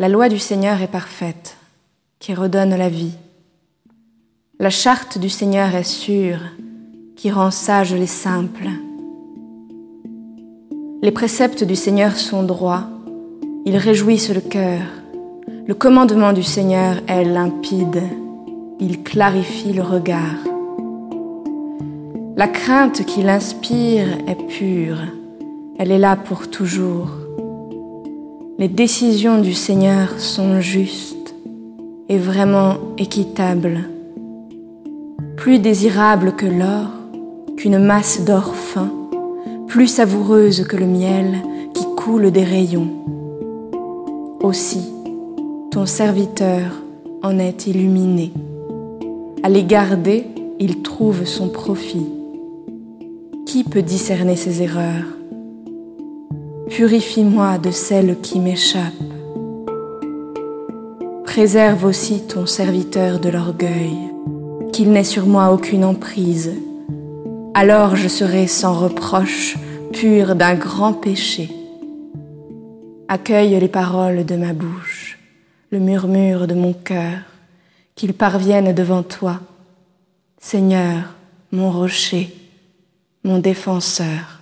La loi du Seigneur est parfaite, qui redonne la vie. La charte du Seigneur est sûre, qui rend sages les simples. Les préceptes du Seigneur sont droits, ils réjouissent le cœur. Le commandement du Seigneur est limpide, il clarifie le regard. La crainte qu'il inspire est pure, elle est là pour toujours. Les décisions du Seigneur sont justes et vraiment équitables, plus désirables que l'or, qu'une masse d'or fin, plus savoureuse que le miel qui coule des rayons. Aussi, ton serviteur en est illuminé. À les garder, il trouve son profit. Qui peut discerner ses erreurs? Purifie-moi de celles qui m'échappent. Préserve aussi ton serviteur de l'orgueil, qu'il n'ait sur moi aucune emprise. Alors je serai sans reproche, pur d'un grand péché. Accueille les paroles de ma bouche, le murmure de mon cœur, qu'ils parviennent devant toi, Seigneur, mon rocher mon défenseur.